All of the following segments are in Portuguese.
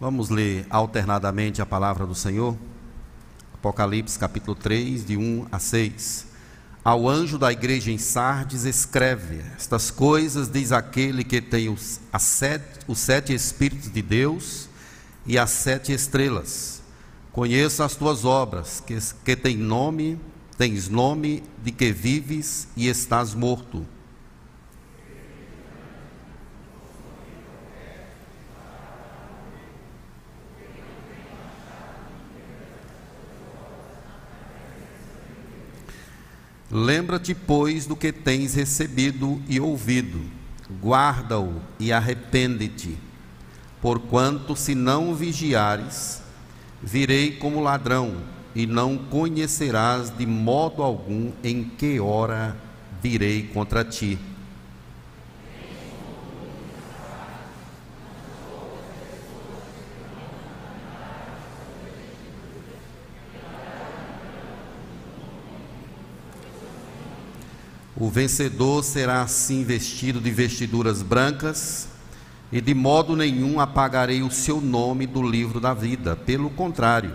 Vamos ler alternadamente a palavra do Senhor? Apocalipse capítulo 3, de 1 a 6. Ao anjo da igreja em Sardes escreve: Estas coisas diz aquele que tem os, sete, os sete Espíritos de Deus e as sete estrelas. Conheça as tuas obras, que, que tem nome, tens nome de que vives e estás morto. Lembra-te, pois, do que tens recebido e ouvido, guarda-o e arrepende-te, porquanto, se não vigiares, virei como ladrão, e não conhecerás de modo algum em que hora virei contra ti. O vencedor será assim vestido de vestiduras brancas, e de modo nenhum apagarei o seu nome do livro da vida. Pelo contrário,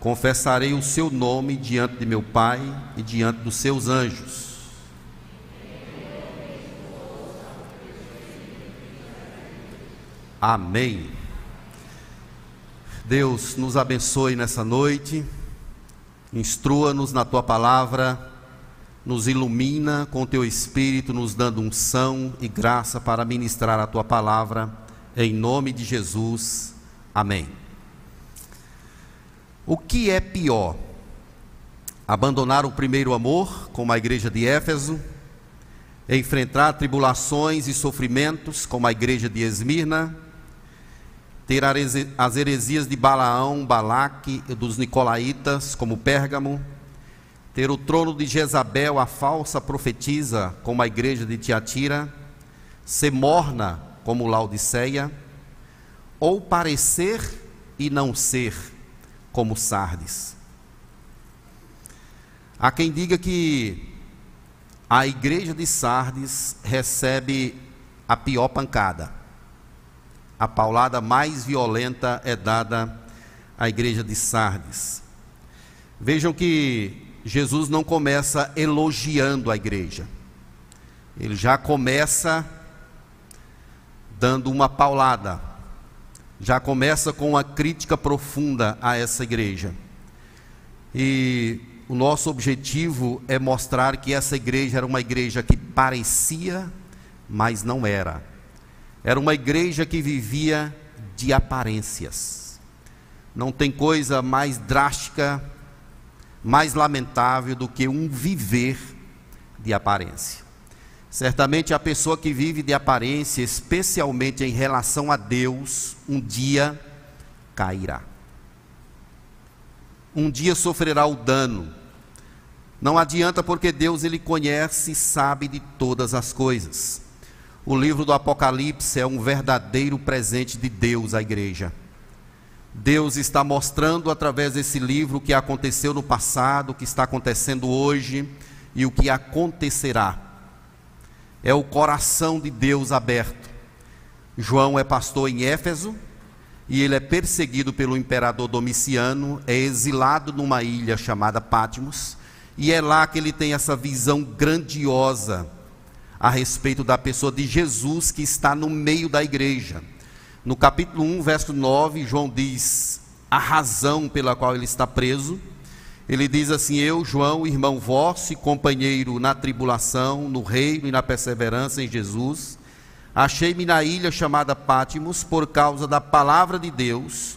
confessarei o seu nome diante de meu Pai e diante dos seus anjos. Amém. Deus nos abençoe nessa noite, instrua-nos na tua palavra nos ilumina com teu Espírito, nos dando unção e graça para ministrar a tua palavra, em nome de Jesus. Amém. O que é pior? Abandonar o primeiro amor, como a igreja de Éfeso, enfrentar tribulações e sofrimentos, como a igreja de Esmirna, ter as heresias de Balaão, Balaque e dos Nicolaítas, como Pérgamo, ter o trono de Jezabel, a falsa profetisa, como a igreja de Tiatira, ser morna, como Laodiceia, ou parecer e não ser, como Sardes. Há quem diga que a igreja de Sardes recebe a pior pancada. A paulada mais violenta é dada à igreja de Sardes. Vejam que Jesus não começa elogiando a igreja, ele já começa dando uma paulada, já começa com uma crítica profunda a essa igreja. E o nosso objetivo é mostrar que essa igreja era uma igreja que parecia, mas não era. Era uma igreja que vivia de aparências. Não tem coisa mais drástica mais lamentável do que um viver de aparência. Certamente a pessoa que vive de aparência, especialmente em relação a Deus, um dia cairá. Um dia sofrerá o dano. Não adianta porque Deus ele conhece e sabe de todas as coisas. O livro do Apocalipse é um verdadeiro presente de Deus à igreja. Deus está mostrando através desse livro o que aconteceu no passado, o que está acontecendo hoje e o que acontecerá. É o coração de Deus aberto. João é pastor em Éfeso e ele é perseguido pelo imperador Domiciano, é exilado numa ilha chamada Patmos, e é lá que ele tem essa visão grandiosa a respeito da pessoa de Jesus que está no meio da igreja. No capítulo 1, verso 9, João diz a razão pela qual ele está preso. Ele diz assim: Eu, João, irmão vosso e companheiro na tribulação, no reino e na perseverança em Jesus, achei-me na ilha chamada Pátimos por causa da palavra de Deus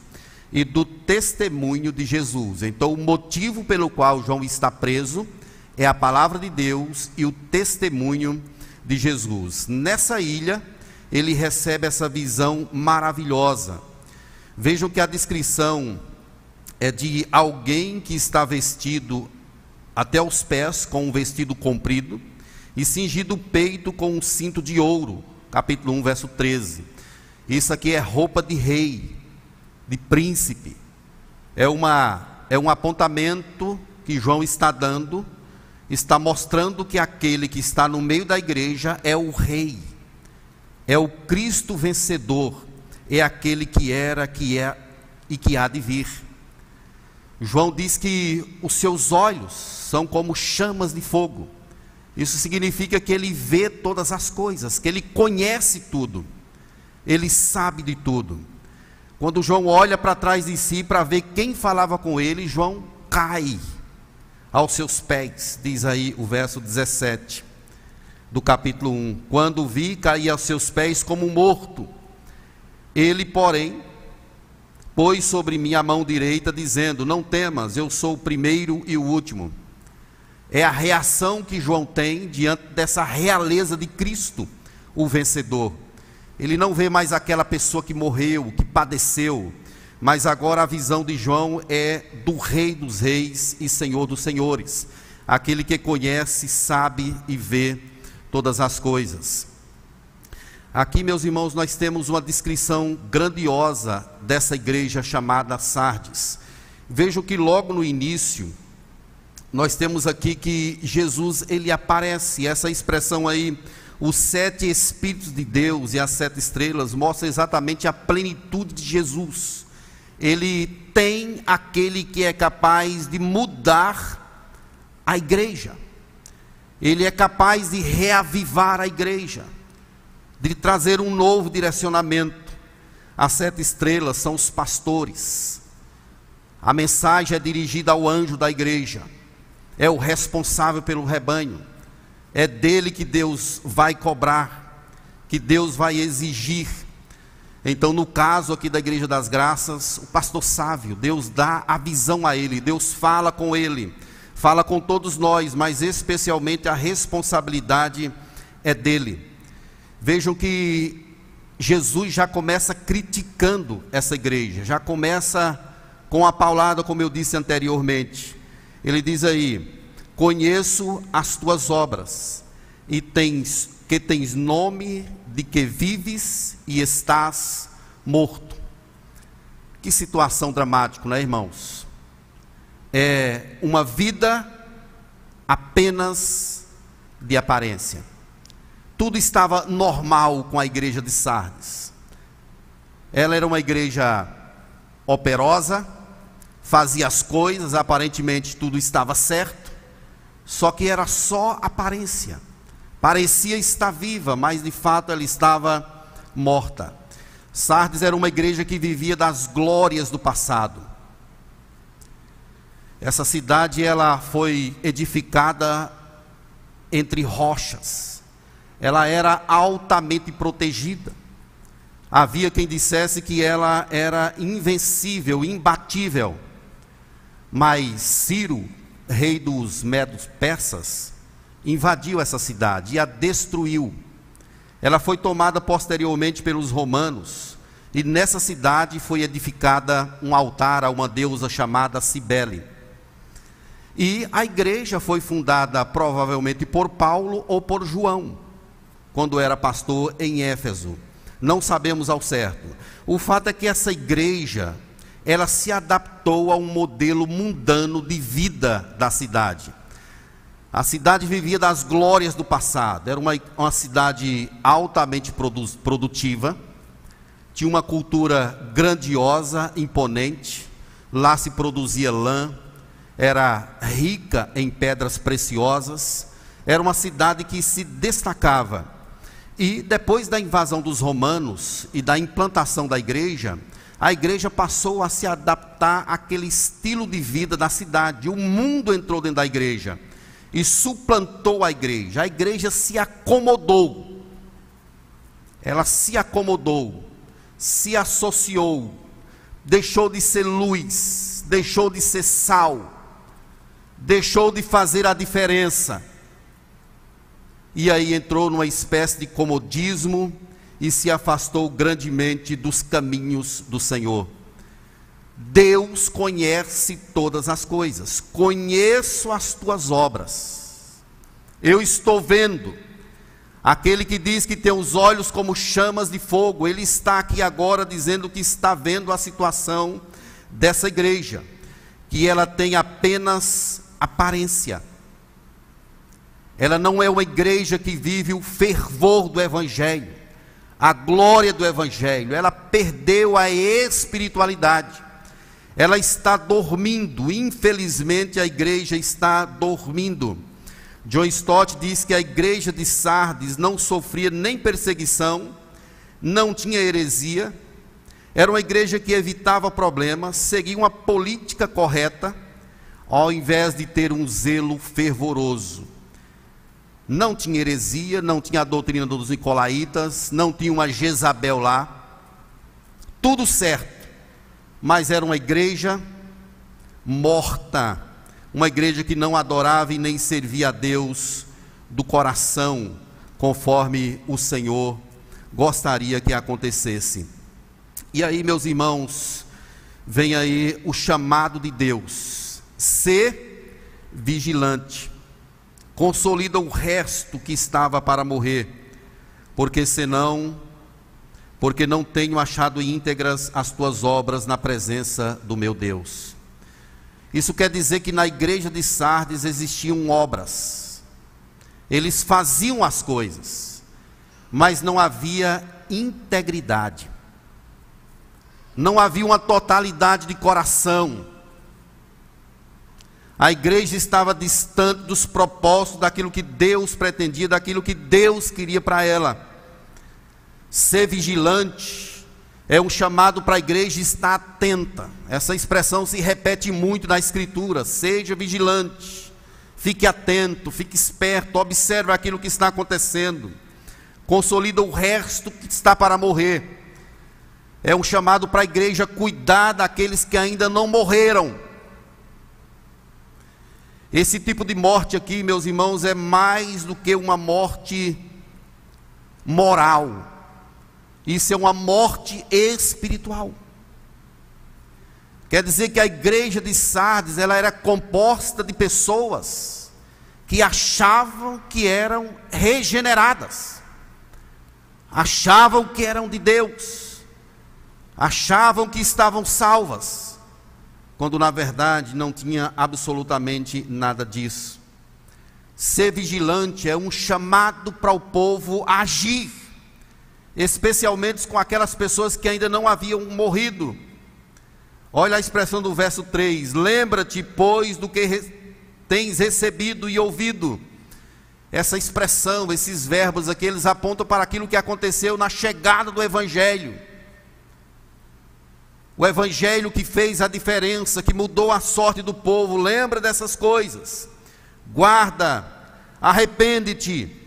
e do testemunho de Jesus. Então, o motivo pelo qual João está preso é a palavra de Deus e o testemunho de Jesus. Nessa ilha, ele recebe essa visão maravilhosa. Vejam que a descrição é de alguém que está vestido até os pés com um vestido comprido e cingido o peito com um cinto de ouro. Capítulo 1, verso 13. Isso aqui é roupa de rei, de príncipe. É uma é um apontamento que João está dando, está mostrando que aquele que está no meio da igreja é o rei é o Cristo vencedor, é aquele que era, que é e que há de vir. João diz que os seus olhos são como chamas de fogo. Isso significa que ele vê todas as coisas, que ele conhece tudo, ele sabe de tudo. Quando João olha para trás de si para ver quem falava com ele, João cai aos seus pés, diz aí o verso 17 do capítulo 1. Quando vi, caí aos seus pés como morto. Ele, porém, pôs sobre mim a mão direita, dizendo: Não temas, eu sou o primeiro e o último. É a reação que João tem diante dessa realeza de Cristo, o vencedor. Ele não vê mais aquela pessoa que morreu, que padeceu, mas agora a visão de João é do Rei dos Reis e Senhor dos Senhores, aquele que conhece, sabe e vê todas as coisas. Aqui, meus irmãos, nós temos uma descrição grandiosa dessa igreja chamada Sardes. Vejo que logo no início, nós temos aqui que Jesus ele aparece, essa expressão aí, os sete Espíritos de Deus e as sete estrelas, mostra exatamente a plenitude de Jesus. Ele tem aquele que é capaz de mudar a igreja, ele é capaz de reavivar a igreja de trazer um novo direcionamento. As sete estrelas são os pastores. A mensagem é dirigida ao anjo da igreja. É o responsável pelo rebanho. É dele que Deus vai cobrar, que Deus vai exigir. Então, no caso aqui da Igreja das Graças, o pastor Sávio, Deus dá a visão a ele, Deus fala com ele, fala com todos nós, mas especialmente a responsabilidade é dele. Vejam que Jesus já começa criticando essa igreja, já começa com a paulada, como eu disse anteriormente. Ele diz aí: Conheço as tuas obras, e tens que tens nome de que vives e estás morto. Que situação dramática, não é, irmãos? É uma vida apenas de aparência tudo estava normal com a igreja de Sardes. Ela era uma igreja operosa, fazia as coisas, aparentemente tudo estava certo, só que era só aparência. Parecia estar viva, mas de fato ela estava morta. Sardes era uma igreja que vivia das glórias do passado. Essa cidade ela foi edificada entre rochas ela era altamente protegida. Havia quem dissesse que ela era invencível, imbatível. Mas Ciro, rei dos medos persas, invadiu essa cidade e a destruiu. Ela foi tomada posteriormente pelos romanos, e nessa cidade foi edificada um altar a uma deusa chamada Cibele. E a igreja foi fundada provavelmente por Paulo ou por João quando era pastor em Éfeso. Não sabemos ao certo. O fato é que essa igreja, ela se adaptou a um modelo mundano de vida da cidade. A cidade vivia das glórias do passado, era uma, uma cidade altamente produ produtiva, tinha uma cultura grandiosa, imponente, lá se produzia lã, era rica em pedras preciosas, era uma cidade que se destacava e depois da invasão dos romanos e da implantação da igreja, a igreja passou a se adaptar àquele estilo de vida da cidade. O mundo entrou dentro da igreja e suplantou a igreja. A igreja se acomodou. Ela se acomodou, se associou, deixou de ser luz, deixou de ser sal, deixou de fazer a diferença e aí entrou numa espécie de comodismo e se afastou grandemente dos caminhos do Senhor. Deus conhece todas as coisas, conheço as tuas obras, eu estou vendo. Aquele que diz que tem os olhos como chamas de fogo, ele está aqui agora dizendo que está vendo a situação dessa igreja, que ela tem apenas aparência. Ela não é uma igreja que vive o fervor do Evangelho, a glória do Evangelho, ela perdeu a espiritualidade, ela está dormindo, infelizmente a igreja está dormindo. John Stott diz que a igreja de Sardes não sofria nem perseguição, não tinha heresia, era uma igreja que evitava problemas, seguia uma política correta, ao invés de ter um zelo fervoroso. Não tinha heresia, não tinha a doutrina dos Nicolaitas, não tinha uma Jezabel lá, tudo certo, mas era uma igreja morta, uma igreja que não adorava e nem servia a Deus do coração, conforme o Senhor gostaria que acontecesse. E aí, meus irmãos, vem aí o chamado de Deus: ser vigilante. Consolida o resto que estava para morrer, porque senão, porque não tenho achado íntegras as tuas obras na presença do meu Deus. Isso quer dizer que na igreja de Sardes existiam obras. Eles faziam as coisas, mas não havia integridade não havia uma totalidade de coração. A igreja estava distante dos propósitos daquilo que Deus pretendia, daquilo que Deus queria para ela. Ser vigilante é um chamado para a igreja estar atenta. Essa expressão se repete muito na Escritura. Seja vigilante, fique atento, fique esperto, observe aquilo que está acontecendo. Consolida o resto que está para morrer é um chamado para a igreja cuidar daqueles que ainda não morreram. Esse tipo de morte aqui, meus irmãos, é mais do que uma morte moral. Isso é uma morte espiritual. Quer dizer que a igreja de Sardes, ela era composta de pessoas que achavam que eram regeneradas. Achavam que eram de Deus achavam que estavam salvas, quando na verdade não tinha absolutamente nada disso. Ser vigilante é um chamado para o povo agir, especialmente com aquelas pessoas que ainda não haviam morrido. Olha a expressão do verso 3: Lembra-te, pois, do que re tens recebido e ouvido. Essa expressão, esses verbos aqui, eles apontam para aquilo que aconteceu na chegada do Evangelho o evangelho que fez a diferença, que mudou a sorte do povo, lembra dessas coisas. Guarda, arrepende-te.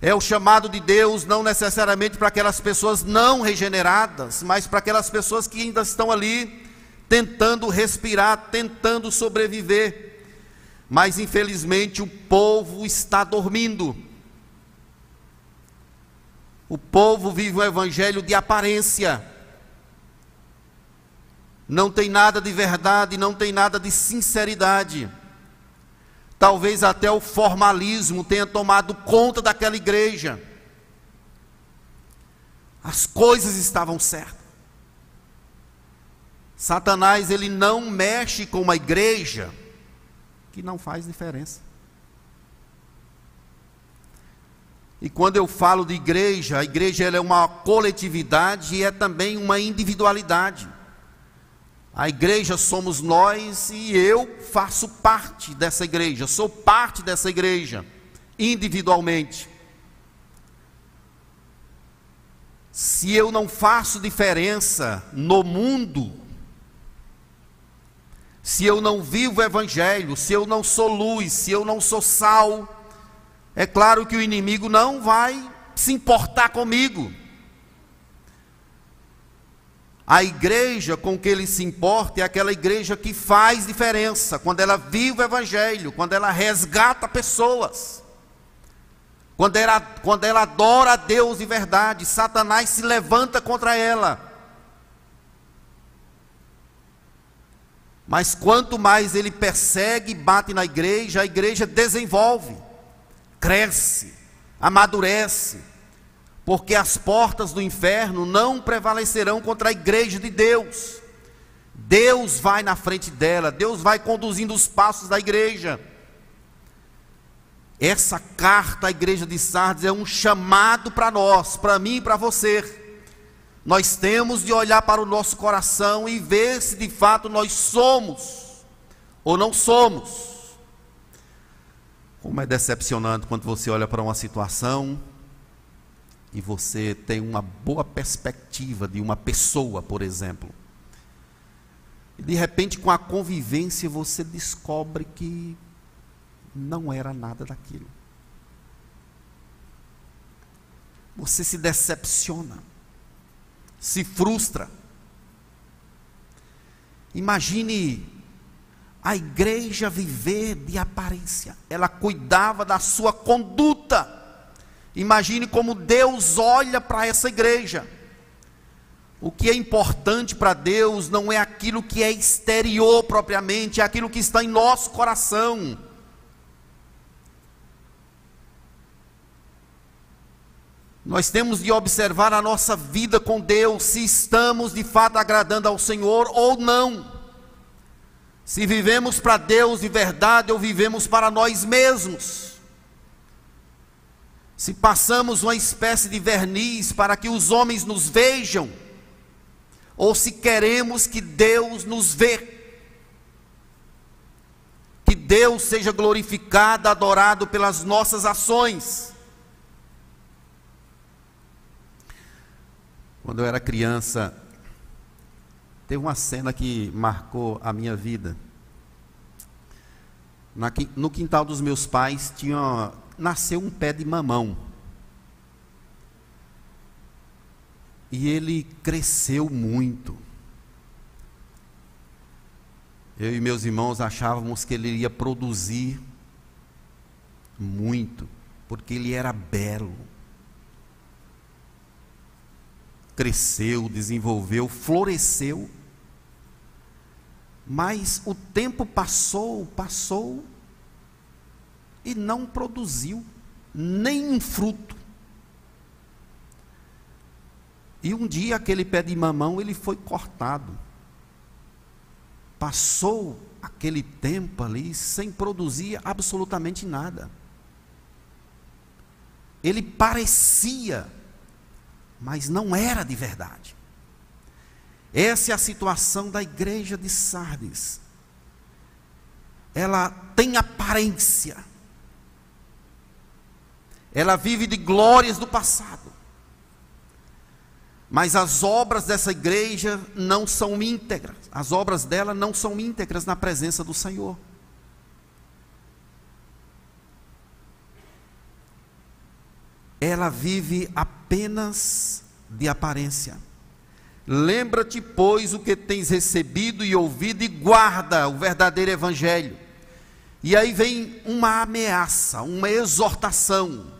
É o chamado de Deus não necessariamente para aquelas pessoas não regeneradas, mas para aquelas pessoas que ainda estão ali tentando respirar, tentando sobreviver. Mas infelizmente o povo está dormindo. O povo vive um evangelho de aparência não tem nada de verdade, não tem nada de sinceridade. Talvez até o formalismo tenha tomado conta daquela igreja. As coisas estavam certas. Satanás ele não mexe com uma igreja que não faz diferença. E quando eu falo de igreja, a igreja é uma coletividade e é também uma individualidade. A igreja somos nós e eu faço parte dessa igreja, sou parte dessa igreja, individualmente. Se eu não faço diferença no mundo, se eu não vivo o evangelho, se eu não sou luz, se eu não sou sal, é claro que o inimigo não vai se importar comigo. A igreja com que ele se importa é aquela igreja que faz diferença, quando ela vive o Evangelho, quando ela resgata pessoas, quando ela, quando ela adora a Deus de verdade, Satanás se levanta contra ela. Mas quanto mais ele persegue e bate na igreja, a igreja desenvolve, cresce, amadurece porque as portas do inferno não prevalecerão contra a igreja de Deus. Deus vai na frente dela, Deus vai conduzindo os passos da igreja. Essa carta à igreja de Sardes é um chamado para nós, para mim e para você. Nós temos de olhar para o nosso coração e ver se de fato nós somos ou não somos. Como é decepcionante quando você olha para uma situação e você tem uma boa perspectiva de uma pessoa, por exemplo. E de repente, com a convivência, você descobre que não era nada daquilo. Você se decepciona, se frustra. Imagine a igreja viver de aparência, ela cuidava da sua conduta. Imagine como Deus olha para essa igreja. O que é importante para Deus não é aquilo que é exterior propriamente, é aquilo que está em nosso coração. Nós temos de observar a nossa vida com Deus, se estamos de fato agradando ao Senhor ou não. Se vivemos para Deus de verdade ou vivemos para nós mesmos. Se passamos uma espécie de verniz para que os homens nos vejam, ou se queremos que Deus nos vê. Que Deus seja glorificado, adorado pelas nossas ações. Quando eu era criança, teve uma cena que marcou a minha vida. no quintal dos meus pais tinha, nasceu um pé de mamão. E ele cresceu muito. Eu e meus irmãos achávamos que ele ia produzir muito, porque ele era belo cresceu, desenvolveu, floresceu. Mas o tempo passou, passou e não produziu nem um fruto. E um dia aquele pé de mamão ele foi cortado. Passou aquele tempo ali sem produzir absolutamente nada. Ele parecia mas não era de verdade. Essa é a situação da igreja de Sardes. Ela tem aparência. Ela vive de glórias do passado. Mas as obras dessa igreja não são íntegras. As obras dela não são íntegras na presença do Senhor. ela vive apenas de aparência. Lembra-te, pois, o que tens recebido e ouvido, e guarda o verdadeiro evangelho. E aí vem uma ameaça, uma exortação.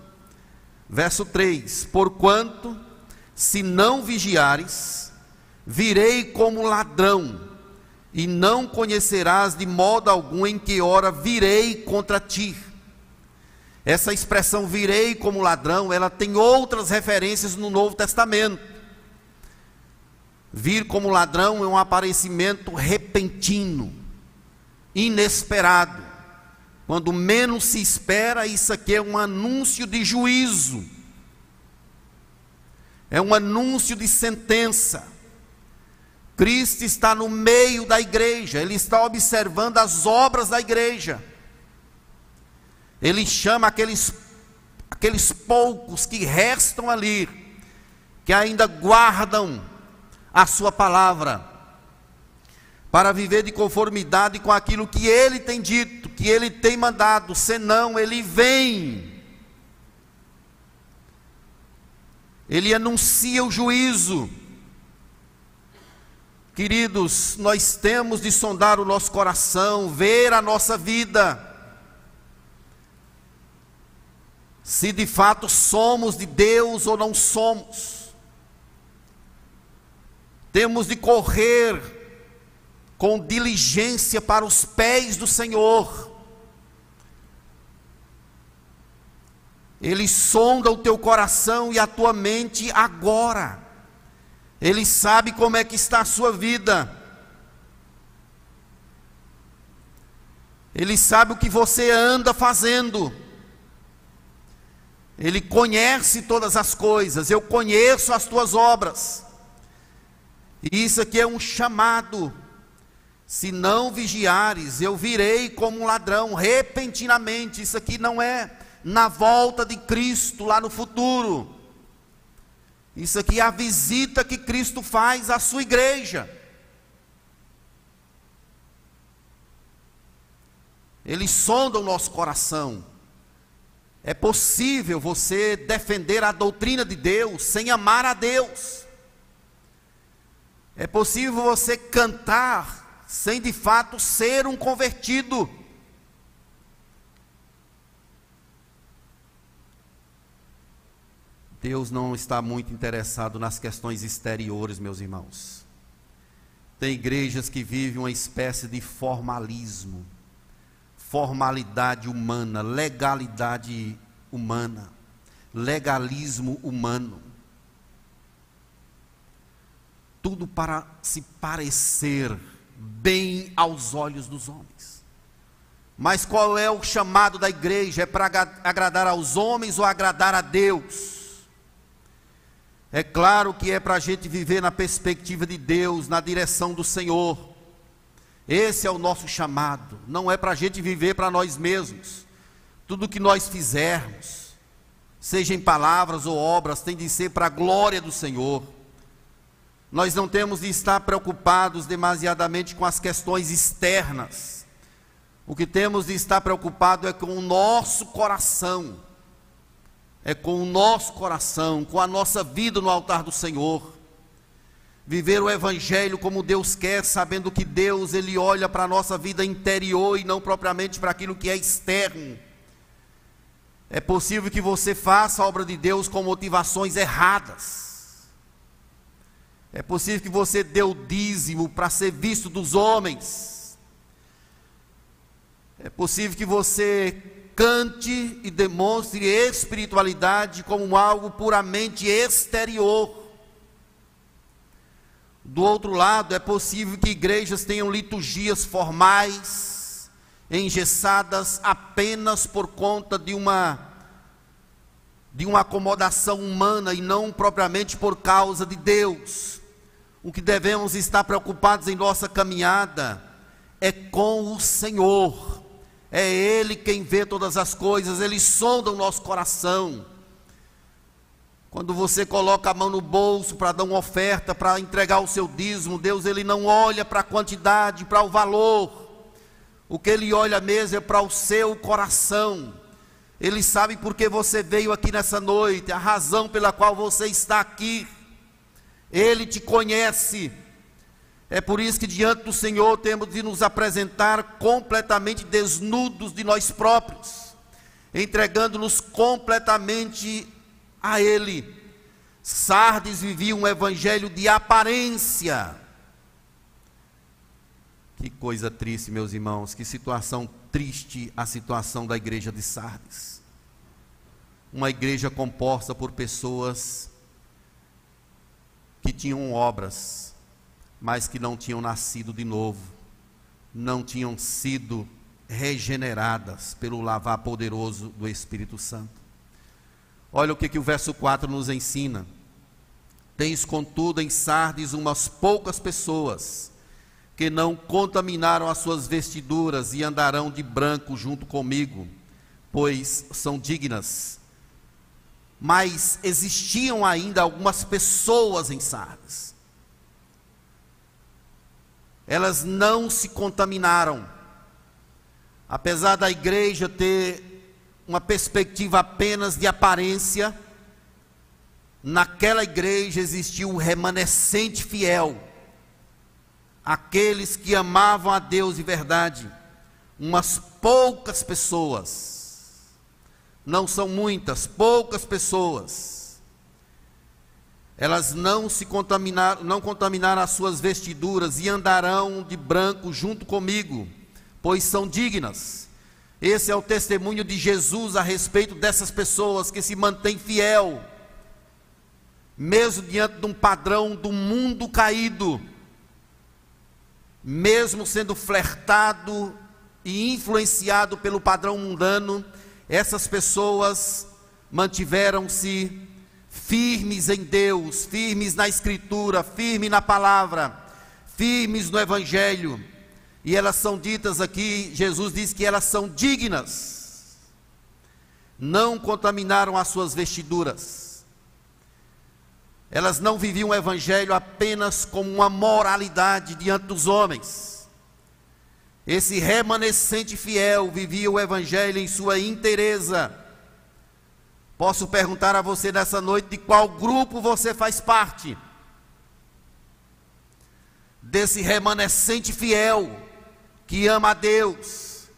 Verso 3: Porquanto, se não vigiares, virei como ladrão, e não conhecerás de modo algum em que hora virei contra ti. Essa expressão virei como ladrão, ela tem outras referências no Novo Testamento. Vir como ladrão é um aparecimento repentino, inesperado. Quando menos se espera, isso aqui é um anúncio de juízo. É um anúncio de sentença. Cristo está no meio da igreja, ele está observando as obras da igreja. Ele chama aqueles, aqueles poucos que restam ali, que ainda guardam a sua palavra, para viver de conformidade com aquilo que ele tem dito, que ele tem mandado, senão ele vem. Ele anuncia o juízo. Queridos, nós temos de sondar o nosso coração, ver a nossa vida se de fato somos de Deus ou não somos. Temos de correr com diligência para os pés do Senhor. Ele sonda o teu coração e a tua mente agora. Ele sabe como é que está a sua vida. Ele sabe o que você anda fazendo. Ele conhece todas as coisas, eu conheço as tuas obras. E isso aqui é um chamado. Se não vigiares, eu virei como um ladrão repentinamente. Isso aqui não é na volta de Cristo lá no futuro. Isso aqui é a visita que Cristo faz à sua igreja. Ele sonda o nosso coração. É possível você defender a doutrina de Deus sem amar a Deus. É possível você cantar sem de fato ser um convertido. Deus não está muito interessado nas questões exteriores, meus irmãos. Tem igrejas que vivem uma espécie de formalismo formalidade humana, legalidade humana, legalismo humano. Tudo para se parecer bem aos olhos dos homens. Mas qual é o chamado da igreja? É para agradar aos homens ou agradar a Deus? É claro que é para a gente viver na perspectiva de Deus, na direção do Senhor. Esse é o nosso chamado. Não é para a gente viver para nós mesmos. Tudo que nós fizermos, seja em palavras ou obras, tem de ser para a glória do Senhor. Nós não temos de estar preocupados demasiadamente com as questões externas. O que temos de estar preocupado é com o nosso coração. É com o nosso coração, com a nossa vida no altar do Senhor viver o evangelho como Deus quer, sabendo que Deus ele olha para a nossa vida interior e não propriamente para aquilo que é externo. É possível que você faça a obra de Deus com motivações erradas. É possível que você dê o dízimo para ser visto dos homens. É possível que você cante e demonstre espiritualidade como algo puramente exterior. Do outro lado, é possível que igrejas tenham liturgias formais, engessadas apenas por conta de uma de uma acomodação humana e não propriamente por causa de Deus. O que devemos estar preocupados em nossa caminhada é com o Senhor. É Ele quem vê todas as coisas, Ele sonda o nosso coração. Quando você coloca a mão no bolso para dar uma oferta, para entregar o seu dízimo, Deus ele não olha para a quantidade, para o valor. O que ele olha mesmo é para o seu coração. Ele sabe por que você veio aqui nessa noite, a razão pela qual você está aqui. Ele te conhece. É por isso que diante do Senhor temos de nos apresentar completamente desnudos de nós próprios, entregando-nos completamente a ele. Sardes vivia um evangelho de aparência. Que coisa triste, meus irmãos, que situação triste a situação da igreja de Sardes. Uma igreja composta por pessoas que tinham obras, mas que não tinham nascido de novo, não tinham sido regeneradas pelo lavar poderoso do Espírito Santo. Olha o que, que o verso 4 nos ensina. Tens, contudo, em Sardes umas poucas pessoas que não contaminaram as suas vestiduras e andarão de branco junto comigo, pois são dignas. Mas existiam ainda algumas pessoas em Sardes. Elas não se contaminaram. Apesar da igreja ter uma perspectiva apenas de aparência, naquela igreja existia um remanescente fiel, aqueles que amavam a Deus de verdade, umas poucas pessoas, não são muitas, poucas pessoas, elas não se contaminaram, não contaminaram as suas vestiduras e andarão de branco junto comigo, pois são dignas. Esse é o testemunho de Jesus a respeito dessas pessoas que se mantêm fiel, mesmo diante de um padrão do mundo caído, mesmo sendo flertado e influenciado pelo padrão mundano, essas pessoas mantiveram-se firmes em Deus, firmes na Escritura, firmes na palavra, firmes no Evangelho. E elas são ditas aqui, Jesus diz que elas são dignas, não contaminaram as suas vestiduras. Elas não viviam o Evangelho apenas como uma moralidade diante dos homens. Esse remanescente fiel vivia o Evangelho em sua inteireza Posso perguntar a você nessa noite de qual grupo você faz parte? Desse remanescente fiel que ama a Deus,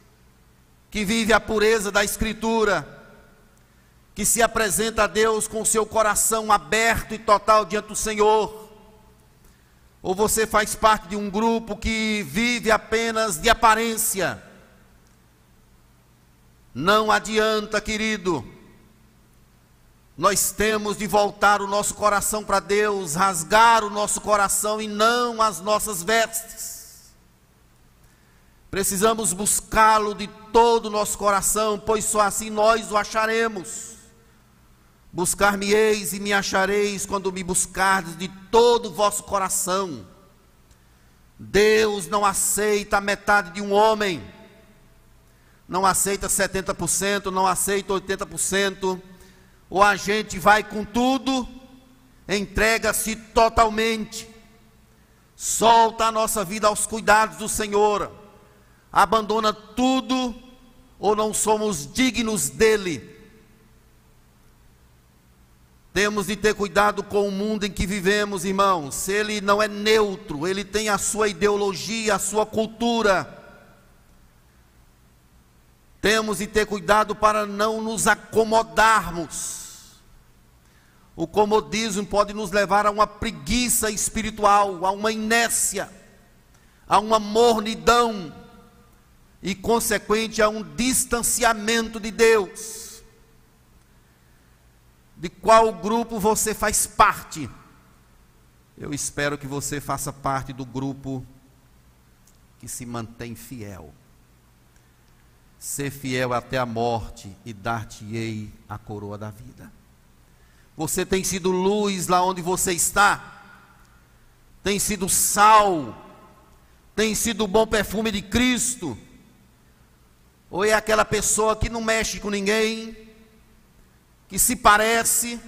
que vive a pureza da Escritura, que se apresenta a Deus com seu coração aberto e total diante do Senhor? Ou você faz parte de um grupo que vive apenas de aparência? Não adianta, querido nós temos de voltar o nosso coração para Deus, rasgar o nosso coração e não as nossas vestes. Precisamos buscá-lo de todo o nosso coração, pois só assim nós o acharemos. Buscar-me-eis e me achareis quando me buscardes de todo o vosso coração. Deus não aceita a metade de um homem, não aceita 70%, não aceita 80% ou a gente vai com tudo, entrega-se totalmente, solta a nossa vida aos cuidados do Senhor, abandona tudo, ou não somos dignos dele. Temos de ter cuidado com o mundo em que vivemos, irmãos. Ele não é neutro, ele tem a sua ideologia, a sua cultura. Temos de ter cuidado para não nos acomodarmos o comodismo pode nos levar a uma preguiça espiritual, a uma inércia, a uma mornidão e, consequente, a um distanciamento de Deus. De qual grupo você faz parte? Eu espero que você faça parte do grupo que se mantém fiel. Ser fiel até a morte e dar-te-ei a coroa da vida. Você tem sido luz lá onde você está, tem sido sal, tem sido o bom perfume de Cristo, ou é aquela pessoa que não mexe com ninguém, que se parece,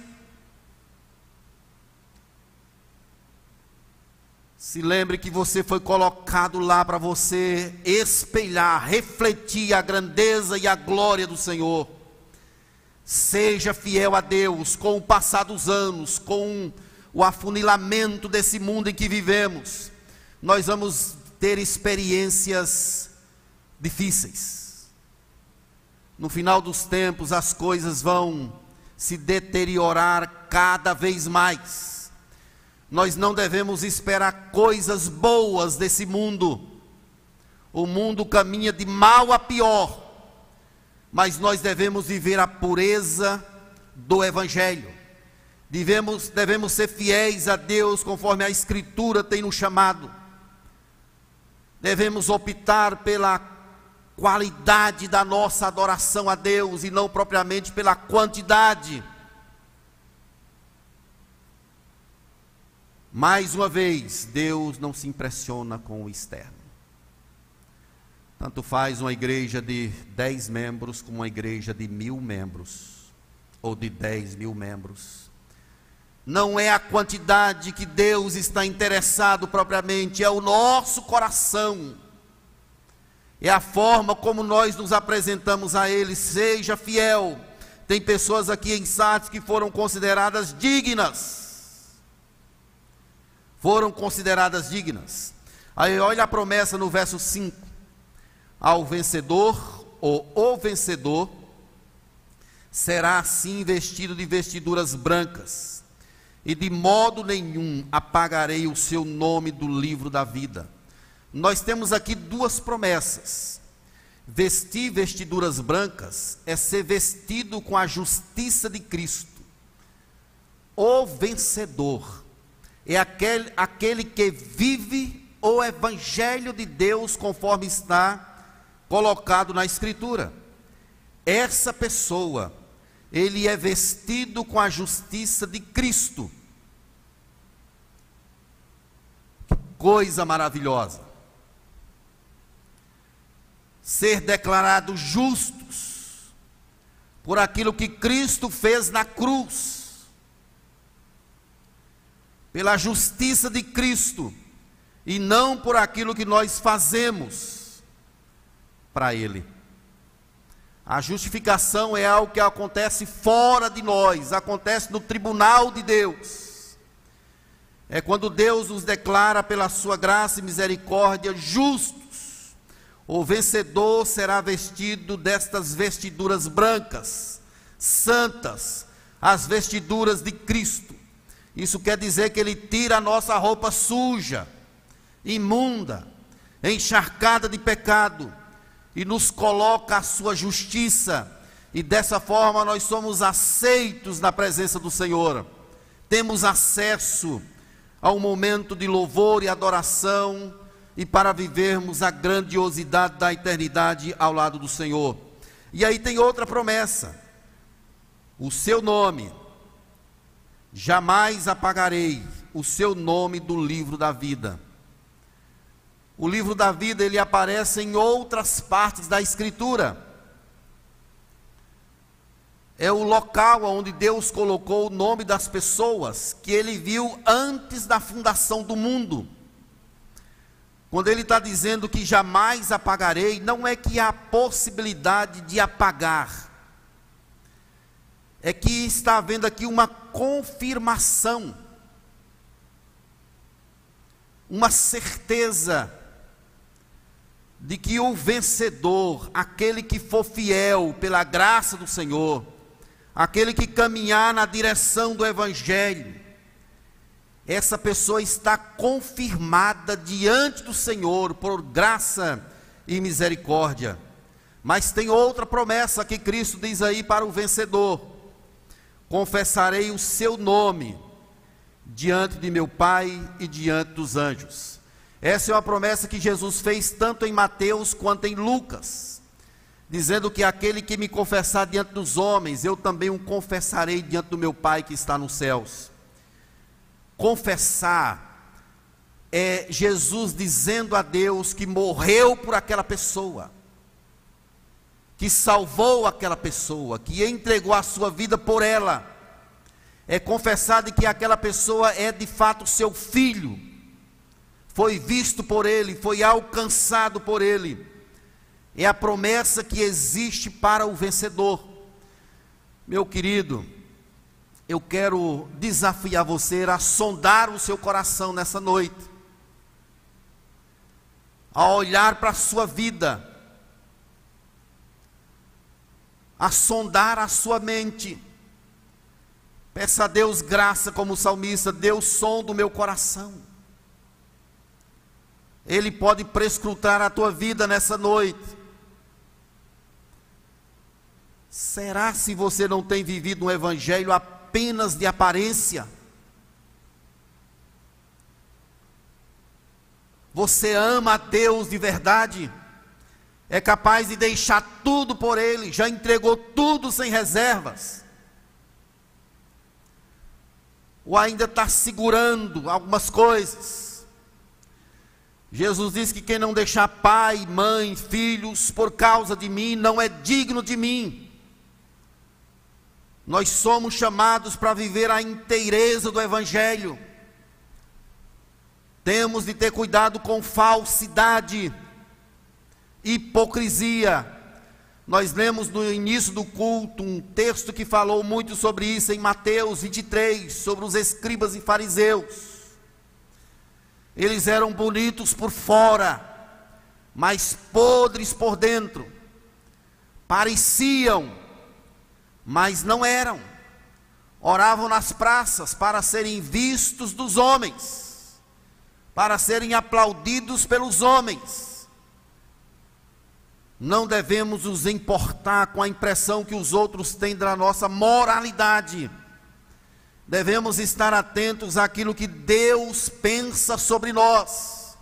Se lembre que você foi colocado lá para você espelhar, refletir a grandeza e a glória do Senhor. Seja fiel a Deus com o passar dos anos, com o afunilamento desse mundo em que vivemos. Nós vamos ter experiências difíceis. No final dos tempos, as coisas vão se deteriorar cada vez mais. Nós não devemos esperar coisas boas desse mundo. O mundo caminha de mal a pior mas nós devemos viver a pureza do Evangelho. Devemos, devemos ser fiéis a Deus conforme a Escritura tem nos chamado. Devemos optar pela qualidade da nossa adoração a Deus e não propriamente pela quantidade. Mais uma vez, Deus não se impressiona com o externo. Tanto faz uma igreja de 10 membros como uma igreja de mil membros, ou de 10 mil membros. Não é a quantidade que Deus está interessado propriamente, é o nosso coração, é a forma como nós nos apresentamos a Ele. Seja fiel. Tem pessoas aqui em Sardes que foram consideradas dignas. Foram consideradas dignas. Aí olha a promessa no verso 5 ao vencedor ou o vencedor será assim vestido de vestiduras brancas, e de modo nenhum apagarei o seu nome do livro da vida. Nós temos aqui duas promessas. Vestir vestiduras brancas é ser vestido com a justiça de Cristo. O vencedor é aquele, aquele que vive o evangelho de Deus conforme está colocado na Escritura. Essa pessoa ele é vestido com a justiça de Cristo. Que coisa maravilhosa. Ser declarados justos por aquilo que Cristo fez na cruz. Pela justiça de Cristo e não por aquilo que nós fazemos para Ele. A justificação é algo que acontece fora de nós, acontece no tribunal de Deus. É quando Deus nos declara pela sua graça e misericórdia justos. O vencedor será vestido destas vestiduras brancas, santas, as vestiduras de Cristo. Isso quer dizer que ele tira a nossa roupa suja, imunda, encharcada de pecado e nos coloca a sua justiça, e dessa forma nós somos aceitos na presença do Senhor. Temos acesso ao momento de louvor e adoração e para vivermos a grandiosidade da eternidade ao lado do Senhor. E aí tem outra promessa: o seu nome, jamais apagarei o seu nome do livro da vida. O livro da vida ele aparece em outras partes da escritura. É o local onde Deus colocou o nome das pessoas que ele viu antes da fundação do mundo. Quando ele está dizendo que jamais apagarei, não é que há possibilidade de apagar, é que está havendo aqui uma confirmação, uma certeza de que o vencedor, aquele que for fiel pela graça do Senhor, aquele que caminhar na direção do Evangelho, essa pessoa está confirmada diante do Senhor por graça e misericórdia. Mas tem outra promessa que Cristo diz aí para o vencedor: confessarei o seu nome diante de meu Pai e diante dos anjos. Essa é uma promessa que Jesus fez tanto em Mateus quanto em Lucas, dizendo que aquele que me confessar diante dos homens, eu também o confessarei diante do meu Pai que está nos céus. Confessar é Jesus dizendo a Deus que morreu por aquela pessoa, que salvou aquela pessoa, que entregou a sua vida por ela. É confessar de que aquela pessoa é de fato seu filho foi visto por Ele, foi alcançado por Ele. É a promessa que existe para o vencedor. Meu querido, eu quero desafiar você a sondar o seu coração nessa noite, a olhar para a sua vida, a sondar a sua mente. Peça a Deus graça como salmista, Deus som do meu coração. Ele pode prescrutar a tua vida nessa noite. Será se você não tem vivido um evangelho apenas de aparência? Você ama a Deus de verdade? É capaz de deixar tudo por Ele, já entregou tudo sem reservas? Ou ainda está segurando algumas coisas? Jesus diz que quem não deixar pai, mãe, filhos por causa de mim não é digno de mim. Nós somos chamados para viver a inteireza do Evangelho. Temos de ter cuidado com falsidade, hipocrisia. Nós lemos no início do culto um texto que falou muito sobre isso em Mateus 23, sobre os escribas e fariseus. Eles eram bonitos por fora, mas podres por dentro. Pareciam, mas não eram. Oravam nas praças para serem vistos dos homens, para serem aplaudidos pelos homens. Não devemos nos importar com a impressão que os outros têm da nossa moralidade devemos estar atentos àquilo que Deus pensa sobre nós,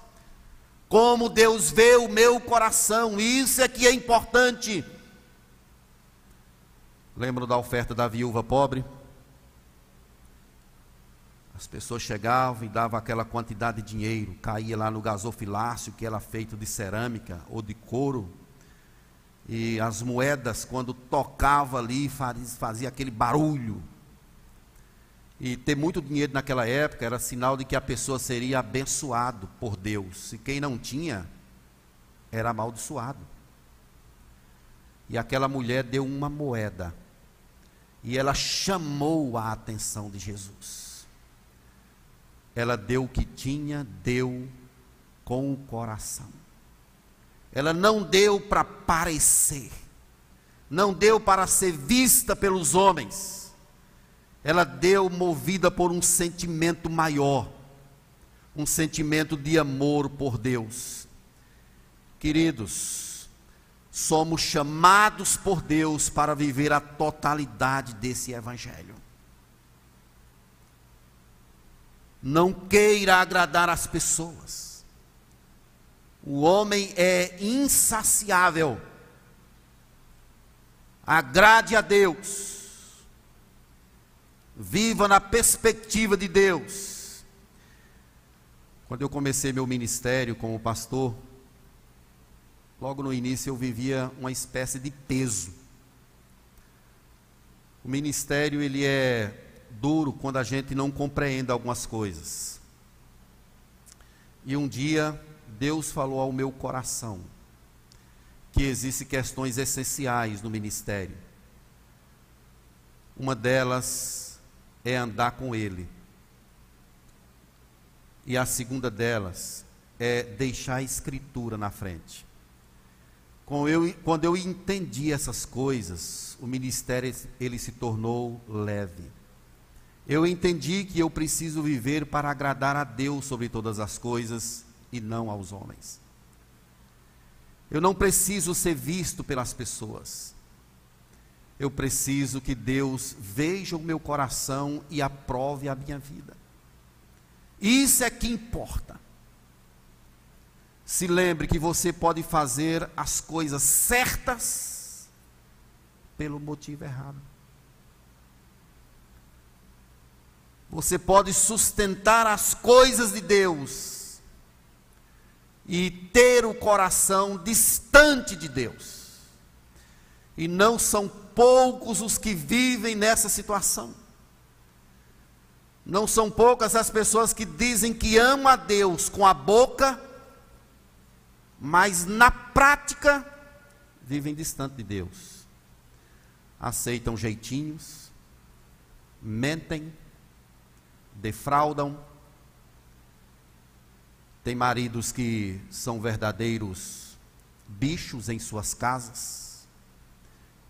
como Deus vê o meu coração, isso é que é importante. Lembram da oferta da viúva pobre? As pessoas chegavam e davam aquela quantidade de dinheiro, caía lá no gasofilácio, que era feito de cerâmica ou de couro. E as moedas, quando tocava ali, fazia, aquele barulho. E ter muito dinheiro naquela época era sinal de que a pessoa seria abençoado por Deus. E quem não tinha, era amaldiçoado. E aquela mulher deu uma moeda. E ela chamou a atenção de Jesus. Ela deu o que tinha, deu com o coração. Ela não deu para parecer, não deu para ser vista pelos homens. Ela deu movida por um sentimento maior, um sentimento de amor por Deus. Queridos, somos chamados por Deus para viver a totalidade desse Evangelho. Não queira agradar as pessoas. O homem é insaciável. Agrade a Deus. Viva na perspectiva de Deus. Quando eu comecei meu ministério como pastor, Logo no início eu vivia uma espécie de peso. O ministério ele é duro quando a gente não compreende algumas coisas. E um dia Deus falou ao meu coração que existem questões essenciais no ministério. Uma delas é andar com Ele. E a segunda delas é deixar a Escritura na frente. Quando eu, entendi essas coisas, o ministério ele se tornou leve. Eu entendi que eu preciso viver para agradar a Deus sobre todas as coisas e não aos homens. Eu não preciso ser visto pelas pessoas. Eu preciso que Deus veja o meu coração e aprove a minha vida. Isso é que importa. Se lembre que você pode fazer as coisas certas pelo motivo errado. Você pode sustentar as coisas de Deus e ter o coração distante de Deus. E não são poucos os que vivem nessa situação. Não são poucas as pessoas que dizem que amam a Deus com a boca mas na prática vivem distante de Deus. Aceitam jeitinhos, mentem, defraudam. Tem maridos que são verdadeiros bichos em suas casas.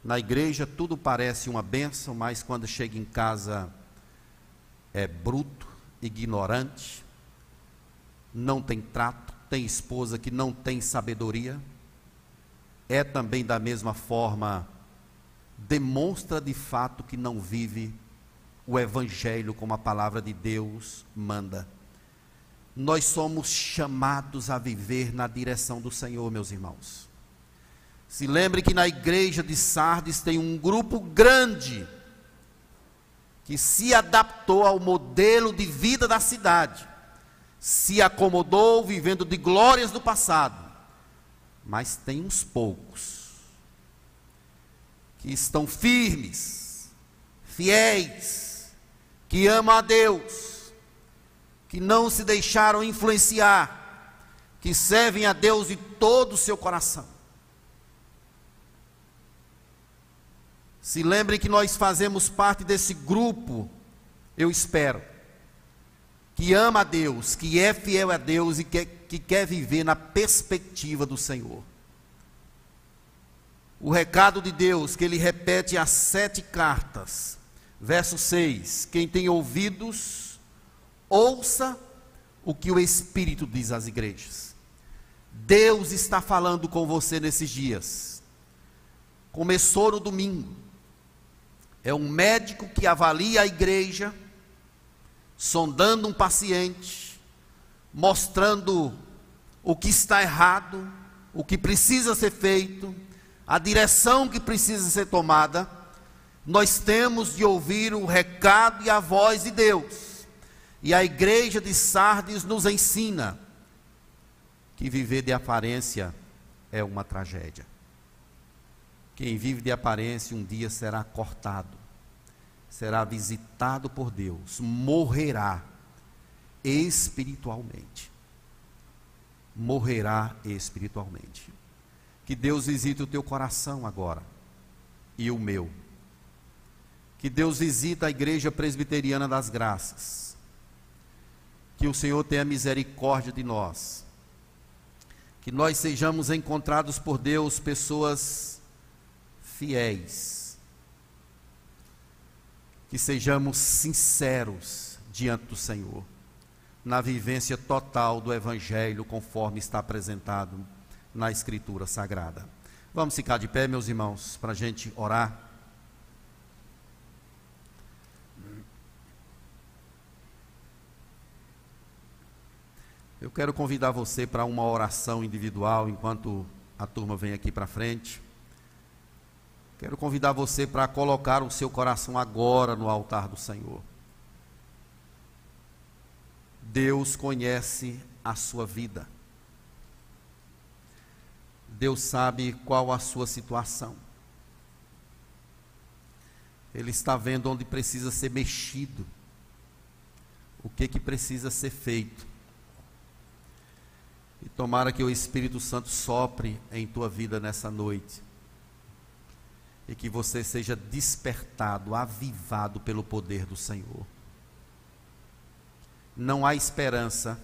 Na igreja tudo parece uma bênção, mas quando chega em casa é bruto, ignorante, não tem trato tem esposa que não tem sabedoria, é também da mesma forma, demonstra de fato que não vive o Evangelho como a palavra de Deus manda. Nós somos chamados a viver na direção do Senhor, meus irmãos. Se lembre que na igreja de Sardes tem um grupo grande que se adaptou ao modelo de vida da cidade se acomodou vivendo de glórias do passado. Mas tem uns poucos que estão firmes, fiéis, que amam a Deus, que não se deixaram influenciar, que servem a Deus de todo o seu coração. Se lembrem que nós fazemos parte desse grupo, eu espero que ama a Deus, que é fiel a Deus e que, que quer viver na perspectiva do Senhor. O recado de Deus que ele repete as sete cartas, verso 6: Quem tem ouvidos, ouça o que o Espírito diz às igrejas. Deus está falando com você nesses dias. Começou no domingo. É um médico que avalia a igreja sondando um paciente, mostrando o que está errado, o que precisa ser feito, a direção que precisa ser tomada. Nós temos de ouvir o recado e a voz de Deus. E a igreja de Sardes nos ensina que viver de aparência é uma tragédia. Quem vive de aparência um dia será cortado, será visitado por Deus, morrerá espiritualmente. Morrerá espiritualmente. Que Deus visite o teu coração agora e o meu. Que Deus visite a igreja presbiteriana das graças. Que o Senhor tenha misericórdia de nós. Que nós sejamos encontrados por Deus pessoas fiéis. Que sejamos sinceros diante do Senhor na vivência total do Evangelho, conforme está apresentado na Escritura Sagrada. Vamos ficar de pé, meus irmãos, para a gente orar. Eu quero convidar você para uma oração individual enquanto a turma vem aqui para frente. Quero convidar você para colocar o seu coração agora no altar do Senhor. Deus conhece a sua vida. Deus sabe qual a sua situação. Ele está vendo onde precisa ser mexido. O que que precisa ser feito. E tomara que o Espírito Santo sopre em tua vida nessa noite. E que você seja despertado, avivado pelo poder do Senhor não há esperança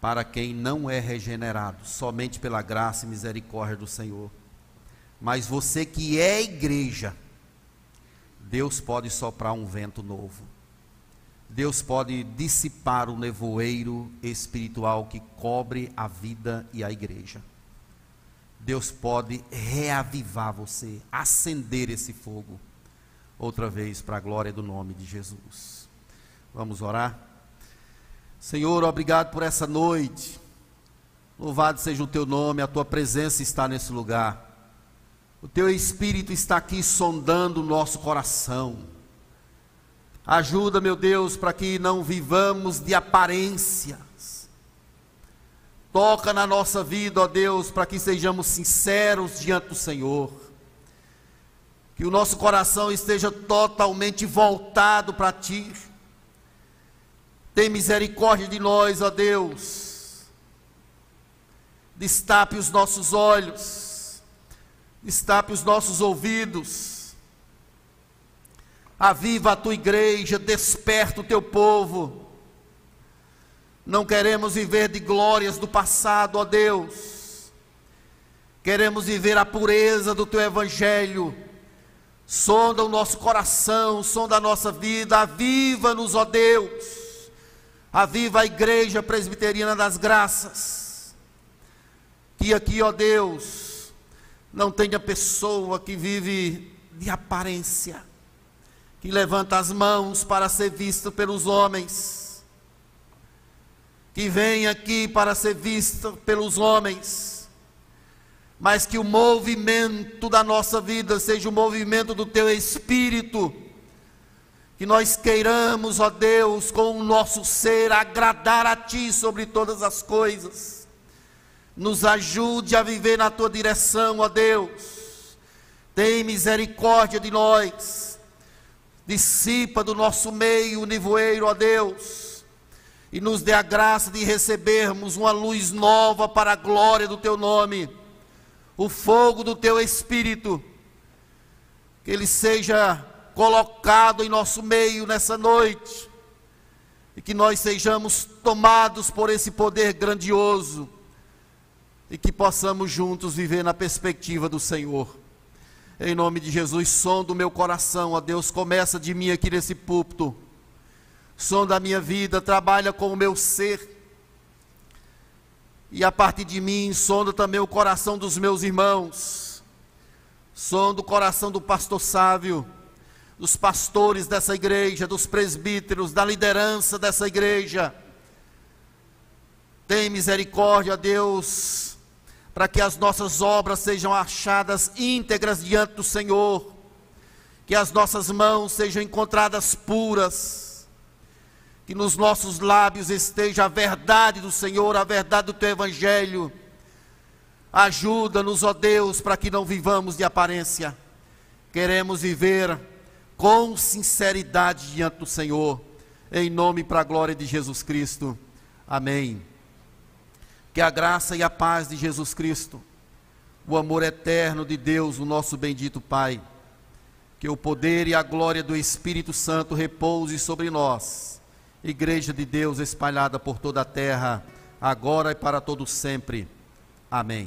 para quem não é regenerado, somente pela graça e misericórdia do Senhor. Mas você que é igreja, Deus pode soprar um vento novo. Deus pode dissipar o nevoeiro espiritual que cobre a vida e a igreja. Deus pode reavivar você, acender esse fogo outra vez para a glória do nome de Jesus. Vamos orar? Senhor, obrigado por essa noite. Louvado seja o teu nome, a tua presença está nesse lugar. O teu espírito está aqui sondando o nosso coração. Ajuda, meu Deus, para que não vivamos de aparências. Toca na nossa vida, ó Deus, para que sejamos sinceros diante do Senhor. Que o nosso coração esteja totalmente voltado para ti tem misericórdia de nós, ó Deus. Destape os nossos olhos, destape os nossos ouvidos. Aviva a tua igreja, desperta o teu povo. Não queremos viver de glórias do passado, ó Deus. Queremos viver a pureza do teu evangelho. Sonda o nosso coração, sonda a nossa vida, aviva-nos, ó Deus Aviva a igreja presbiteriana das graças. Que aqui, ó Deus, não tenha pessoa que vive de aparência, que levanta as mãos para ser vista pelos homens, que vem aqui para ser vista pelos homens, mas que o movimento da nossa vida seja o movimento do teu espírito que nós queiramos, ó Deus, com o nosso ser agradar a Ti sobre todas as coisas. Nos ajude a viver na Tua direção, ó Deus. Tem misericórdia de nós. Dissipa do nosso meio o nevoeiro, ó Deus. E nos dê a graça de recebermos uma luz nova para a glória do Teu nome. O fogo do Teu Espírito. Que ele seja colocado em nosso meio nessa noite, e que nós sejamos tomados por esse poder grandioso, e que possamos juntos viver na perspectiva do Senhor. Em nome de Jesus, som do meu coração, ó Deus, começa de mim aqui nesse púlpito, som da minha vida, trabalha com o meu ser, e a partir de mim, sonda também o coração dos meus irmãos, som do coração do pastor Sávio, dos pastores dessa igreja, dos presbíteros, da liderança dessa igreja. Tem misericórdia, Deus, para que as nossas obras sejam achadas íntegras diante do Senhor. que as nossas mãos sejam encontradas puras, que nos nossos lábios esteja a verdade do Senhor, a verdade do teu Evangelho. Ajuda-nos, ó Deus, para que não vivamos de aparência. Queremos viver com sinceridade diante do Senhor, em nome e para a glória de Jesus Cristo. Amém. Que a graça e a paz de Jesus Cristo, o amor eterno de Deus, o nosso bendito Pai, que o poder e a glória do Espírito Santo repouse sobre nós, Igreja de Deus espalhada por toda a terra, agora e para todo sempre. Amém.